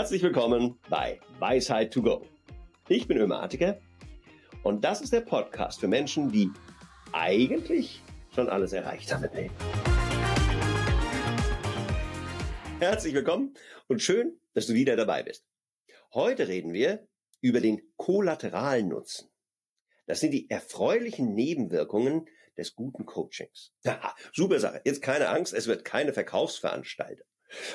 Herzlich willkommen bei Weisheit to Go. Ich bin Ömer Atiker und das ist der Podcast für Menschen, die eigentlich schon alles erreicht haben. Herzlich willkommen und schön, dass du wieder dabei bist. Heute reden wir über den kollateralen Nutzen. Das sind die erfreulichen Nebenwirkungen des guten Coachings. Ja, super Sache. Jetzt keine Angst, es wird keine Verkaufsveranstaltung.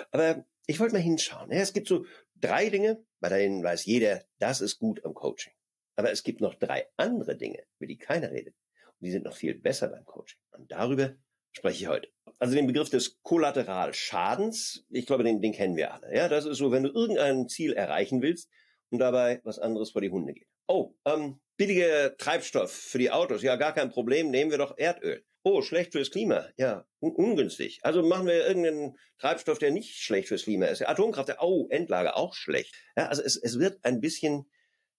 Aber ich wollte mal hinschauen. Ja, es gibt so drei Dinge, bei denen weiß jeder, das ist gut am Coaching. Aber es gibt noch drei andere Dinge, über die keiner redet. Und die sind noch viel besser beim Coaching. Und darüber spreche ich heute. Also den Begriff des Kollateralschadens, ich glaube, den, den kennen wir alle. Ja, das ist so, wenn du irgendein Ziel erreichen willst und dabei was anderes vor die Hunde geht. Oh, ähm, billiger Treibstoff für die Autos, ja, gar kein Problem, nehmen wir doch Erdöl. Oh, schlecht fürs Klima. Ja, un ungünstig. Also machen wir irgendeinen Treibstoff, der nicht schlecht fürs Klima ist. Atomkraft, oh, Endlager, auch schlecht. Ja, also es, es wird ein bisschen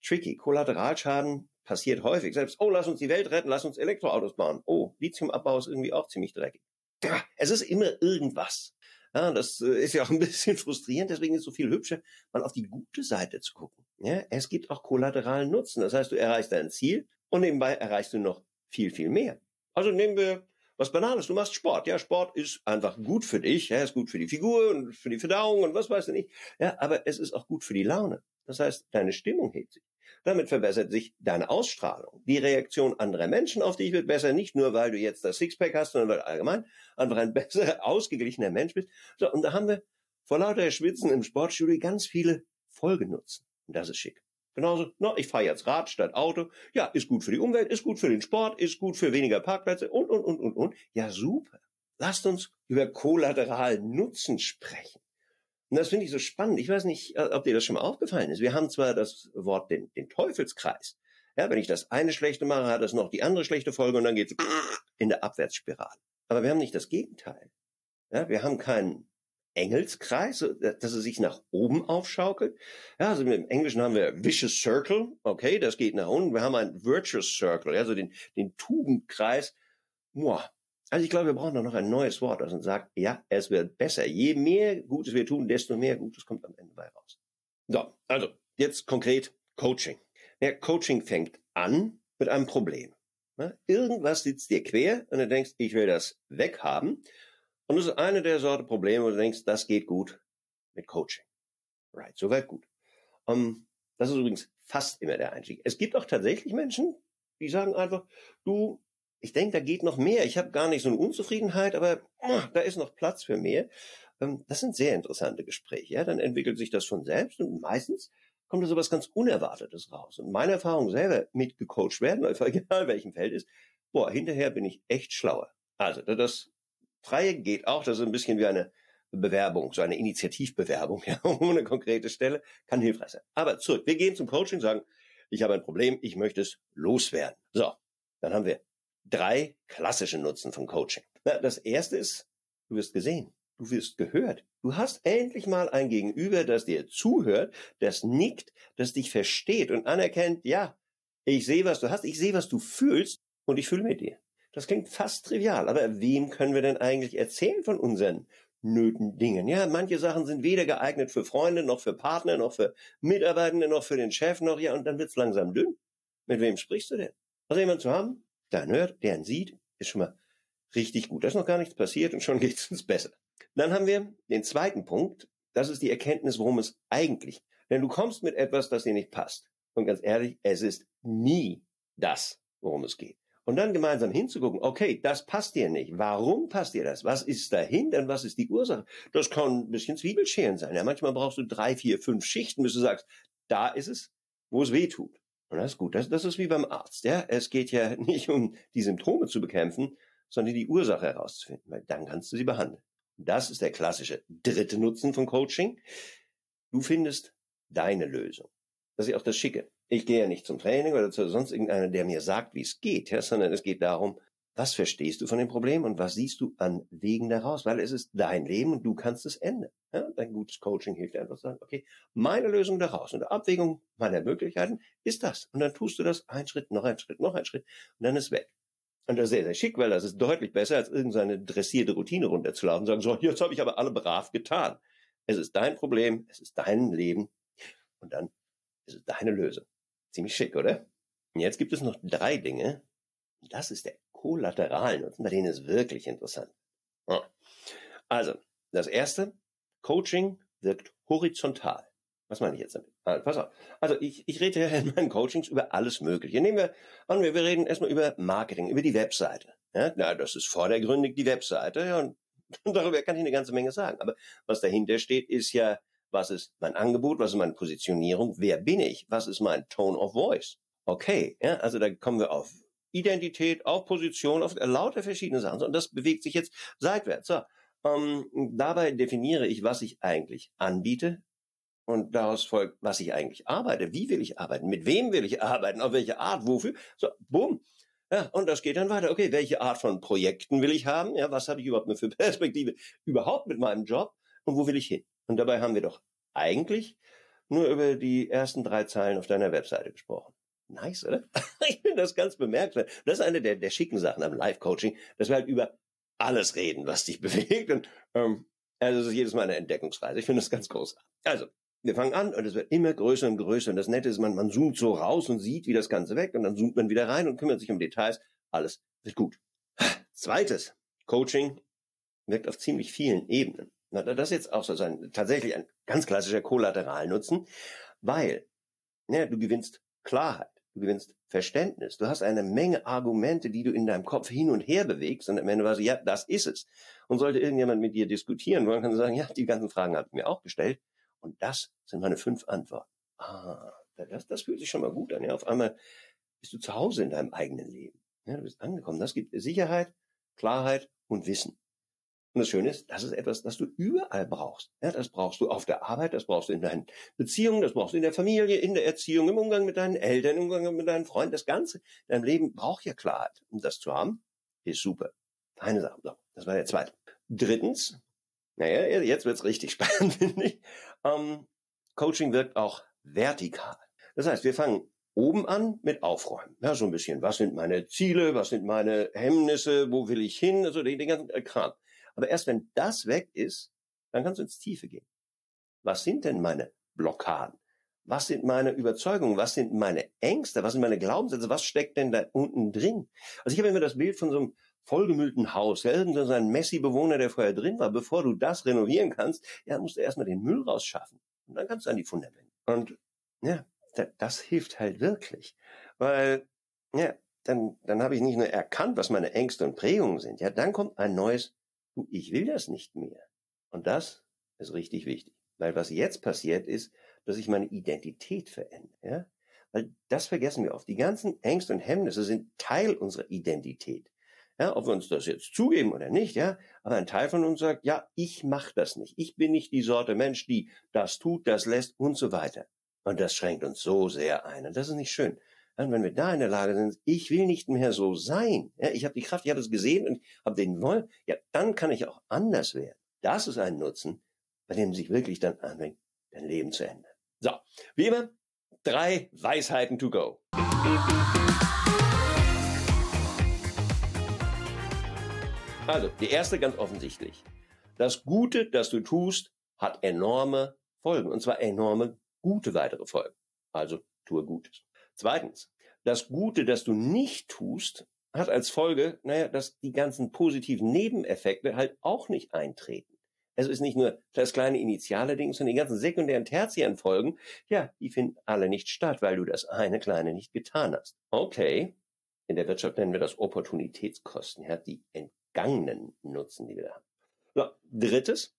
tricky. Kollateralschaden passiert häufig. Selbst, oh, lass uns die Welt retten, lass uns Elektroautos bauen. Oh, Lithiumabbau ist irgendwie auch ziemlich dreckig. Ja, es ist immer irgendwas. Ja, das äh, ist ja auch ein bisschen frustrierend, deswegen ist es so viel hübscher, mal auf die gute Seite zu gucken. Ja, es gibt auch kollateralen Nutzen. Das heißt, du erreichst dein Ziel und nebenbei erreichst du noch viel, viel mehr. Also nehmen wir was Banales. Du machst Sport. Ja, Sport ist einfach gut für dich. Ja, ist gut für die Figur und für die Verdauung und was weiß ich nicht. Ja, aber es ist auch gut für die Laune. Das heißt, deine Stimmung hebt sich. Damit verbessert sich deine Ausstrahlung. Die Reaktion anderer Menschen auf dich wird besser, nicht nur, weil du jetzt das Sixpack hast, sondern weil du allgemein einfach ein besser ausgeglichener Mensch bist. So, und da haben wir vor lauter Schwitzen im Sportstudio ganz viele Folgenutzen. Und das ist schick. Genauso, no, ich fahre jetzt Rad statt Auto. Ja, ist gut für die Umwelt, ist gut für den Sport, ist gut für weniger Parkplätze und, und, und, und, und. Ja, super. Lasst uns über kollateralen Nutzen sprechen. Und das finde ich so spannend. Ich weiß nicht, ob dir das schon mal aufgefallen ist. Wir haben zwar das Wort den, den Teufelskreis. Ja, wenn ich das eine schlechte mache, hat das noch die andere schlechte Folge und dann geht's in der Abwärtsspirale. Aber wir haben nicht das Gegenteil. Ja, wir haben keinen Engelskreis, dass er sich nach oben aufschaukelt. Ja, also im Englischen haben wir Vicious Circle, okay, das geht nach unten. Wir haben einen Virtuous Circle, also den, den Tugendkreis. Boah. Also ich glaube, wir brauchen da noch ein neues Wort, das uns sagt, ja, es wird besser. Je mehr Gutes wir tun, desto mehr Gutes kommt am Ende bei raus. So, also jetzt konkret Coaching. Ja, Coaching fängt an mit einem Problem. Irgendwas sitzt dir quer und du denkst, ich will das weghaben. Und das ist eine der Sorte Probleme, wo du denkst, das geht gut mit Coaching. Right, soweit gut. Um, ähm, das ist übrigens fast immer der Einstieg. Es gibt auch tatsächlich Menschen, die sagen einfach, du, ich denke, da geht noch mehr. Ich habe gar nicht so eine Unzufriedenheit, aber oh, da ist noch Platz für mehr. Um, ähm, das sind sehr interessante Gespräche. Ja, dann entwickelt sich das von selbst und meistens kommt da sowas ganz Unerwartetes raus. Und meine Erfahrung selber mit gecoacht werden, egal welchem Feld ist, boah, hinterher bin ich echt schlauer. Also das Freie geht auch, das ist ein bisschen wie eine Bewerbung, so eine Initiativbewerbung, ja, ohne konkrete Stelle, kann hilfreich sein. Aber zurück, wir gehen zum Coaching, sagen, ich habe ein Problem, ich möchte es loswerden. So, dann haben wir drei klassische Nutzen von Coaching. Das erste ist, du wirst gesehen, du wirst gehört. Du hast endlich mal ein Gegenüber, das dir zuhört, das nickt, das dich versteht und anerkennt, ja, ich sehe, was du hast, ich sehe, was du fühlst und ich fühle mit dir. Das klingt fast trivial, aber wem können wir denn eigentlich erzählen von unseren nöten Dingen? Ja, manche Sachen sind weder geeignet für Freunde, noch für Partner, noch für Mitarbeitende, noch für den Chef, noch, ja, und dann wird's langsam dünn. Mit wem sprichst du denn? Also jemand zu haben, der einen hört, der einen sieht, ist schon mal richtig gut. Da ist noch gar nichts passiert und schon geht's uns besser. Dann haben wir den zweiten Punkt. Das ist die Erkenntnis, worum es eigentlich. Denn du kommst mit etwas, das dir nicht passt. Und ganz ehrlich, es ist nie das, worum es geht. Und dann gemeinsam hinzugucken, okay, das passt dir nicht. Warum passt dir das? Was ist dahinter und was ist die Ursache? Das kann ein bisschen Zwiebelscheren sein. Ja, manchmal brauchst du drei, vier, fünf Schichten, bis du sagst, da ist es, wo es weh tut. Und das ist gut. Das, das ist wie beim Arzt. Ja, es geht ja nicht um die Symptome zu bekämpfen, sondern die Ursache herauszufinden, weil dann kannst du sie behandeln. Das ist der klassische dritte Nutzen von Coaching. Du findest deine Lösung. Das ist ja auch das Schicke. Ich gehe ja nicht zum Training oder zu sonst irgendeiner, der mir sagt, wie es geht, ja, sondern es geht darum, was verstehst du von dem Problem und was siehst du an Wegen daraus? Weil es ist dein Leben und du kannst es ändern. Ja, dein gutes Coaching hilft einfach zu sagen, okay, meine Lösung daraus und Abwägung meiner Möglichkeiten ist das. Und dann tust du das ein Schritt, noch ein Schritt, noch ein Schritt und dann ist weg. Und das ist sehr, sehr schick, weil das ist deutlich besser, als irgendeine dressierte Routine runterzulaufen und sagen, so, jetzt habe ich aber alle brav getan. Es ist dein Problem, es ist dein Leben und dann ist es deine Lösung. Ziemlich schick, oder? Und jetzt gibt es noch drei Dinge. Das ist der Kollateralnutzen, bei denen ist wirklich interessant. Also, das erste, Coaching wirkt horizontal. Was meine ich jetzt damit? Also, pass auf. Also ich, ich rede in meinen Coachings über alles Mögliche. Nehmen wir an, wir reden erstmal über Marketing, über die Webseite. Ja, na, das ist vordergründig die Webseite ja, und darüber kann ich eine ganze Menge sagen. Aber was dahinter steht, ist ja, was ist mein Angebot, was ist meine Positionierung, wer bin ich, was ist mein Tone of Voice. Okay, ja, also da kommen wir auf Identität, auf Position, auf lauter verschiedene Sachen. Und das bewegt sich jetzt seitwärts. So, ähm, dabei definiere ich, was ich eigentlich anbiete, und daraus folgt, was ich eigentlich arbeite, wie will ich arbeiten, mit wem will ich arbeiten, auf welche Art, wofür. So, bumm. Ja, und das geht dann weiter. Okay, welche Art von Projekten will ich haben? Ja, was habe ich überhaupt für Perspektive überhaupt mit meinem Job und wo will ich hin? Und dabei haben wir doch eigentlich nur über die ersten drei Zeilen auf deiner Webseite gesprochen. Nice, oder? Ich finde das ganz bemerkenswert. Das ist eine der, der schicken Sachen am Live-Coaching, dass wir halt über alles reden, was dich bewegt. Und ähm, also das ist jedes Mal eine Entdeckungsreise. Ich finde das ganz großartig. Also, wir fangen an und es wird immer größer und größer. Und das Nette ist, man, man zoomt so raus und sieht, wie das Ganze weg und dann zoomt man wieder rein und kümmert sich um Details. Alles wird gut. Zweites, Coaching wirkt auf ziemlich vielen Ebenen. Na, das ist jetzt auch so ein, tatsächlich ein ganz klassischer Kollateralnutzen, weil ja, du gewinnst Klarheit, du gewinnst Verständnis, du hast eine Menge Argumente, die du in deinem Kopf hin und her bewegst und am Ende war so, ja, das ist es. Und sollte irgendjemand mit dir diskutieren wollen, kann du sagen, ja, die ganzen Fragen hat mir auch gestellt und das sind meine fünf Antworten. Ah, das, das fühlt sich schon mal gut an. Ja, auf einmal bist du zu Hause in deinem eigenen Leben. Ja, du bist angekommen. Das gibt Sicherheit, Klarheit und Wissen. Und das Schöne ist, das ist etwas, das du überall brauchst. Ja, das brauchst du auf der Arbeit, das brauchst du in deinen Beziehungen, das brauchst du in der Familie, in der Erziehung, im Umgang mit deinen Eltern, im Umgang mit deinen Freunden. Das Ganze, dein Leben braucht ja Klarheit. Und das zu haben, ist super. Feine Sache. So, das war der zweite. Drittens, naja, jetzt wird's richtig spannend, finde ich. Ähm, Coaching wirkt auch vertikal. Das heißt, wir fangen oben an mit Aufräumen. Ja, so ein bisschen. Was sind meine Ziele? Was sind meine Hemmnisse? Wo will ich hin? Also den, den ganzen Kram. Aber erst wenn das weg ist, dann kannst du ins Tiefe gehen. Was sind denn meine Blockaden? Was sind meine Überzeugungen? Was sind meine Ängste? Was sind meine Glaubenssätze? Was steckt denn da unten drin? Also ich habe immer das Bild von so einem vollgemüllten Haus, ja, irgendein so ein Messi-Bewohner, der vorher drin war, bevor du das renovieren kannst, ja, musst du erstmal den Müll rausschaffen. Und dann kannst du an die Fundamente. Und ja, das hilft halt wirklich. Weil, ja, dann, dann habe ich nicht nur erkannt, was meine Ängste und Prägungen sind. Ja, dann kommt ein neues, ich will das nicht mehr. Und das ist richtig wichtig. Weil was jetzt passiert ist, dass ich meine Identität verändere. Ja? Weil das vergessen wir oft. Die ganzen Ängste und Hemmnisse sind Teil unserer Identität. Ja, ob wir uns das jetzt zugeben oder nicht, ja, aber ein Teil von uns sagt, ja, ich mache das nicht. Ich bin nicht die Sorte Mensch, die das tut, das lässt und so weiter. Und das schränkt uns so sehr ein. Und das ist nicht schön. Und wenn wir da in der Lage sind, ich will nicht mehr so sein, ja, ich habe die Kraft, ich habe es gesehen und habe den Wollen, ja, dann kann ich auch anders werden. Das ist ein Nutzen, bei dem sich wirklich dann anfängt, dein Leben zu ändern. So, wie immer, drei Weisheiten to go. Also, die erste ganz offensichtlich. Das Gute, das du tust, hat enorme Folgen. Und zwar enorme gute weitere Folgen. Also, tue Gutes. Zweitens. Das Gute, das du nicht tust, hat als Folge, naja, dass die ganzen positiven Nebeneffekte halt auch nicht eintreten. Es ist nicht nur das kleine initiale Ding, sondern die ganzen sekundären, tertiären Folgen, ja, die finden alle nicht statt, weil du das eine kleine nicht getan hast. Okay. In der Wirtschaft nennen wir das Opportunitätskosten, ja, die vergangenen Nutzen, die wir da haben. So, drittes,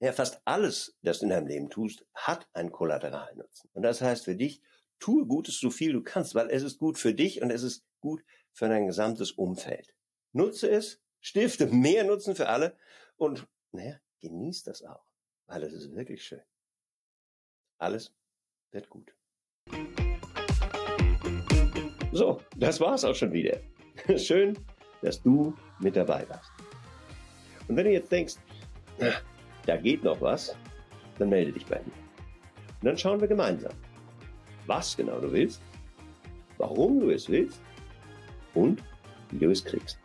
ja, fast alles, das du in deinem Leben tust, hat einen Kollateralnutzen. Und das heißt für dich, tue Gutes so viel du kannst, weil es ist gut für dich und es ist gut für dein gesamtes Umfeld. Nutze es, stifte mehr Nutzen für alle und, naja, genieß das auch, weil es ist wirklich schön. Alles wird gut. So, das war's auch schon wieder. Schön, dass du mit dabei warst. Und wenn du jetzt denkst, da geht noch was, dann melde dich bei mir. Und dann schauen wir gemeinsam, was genau du willst, warum du es willst und wie du es kriegst.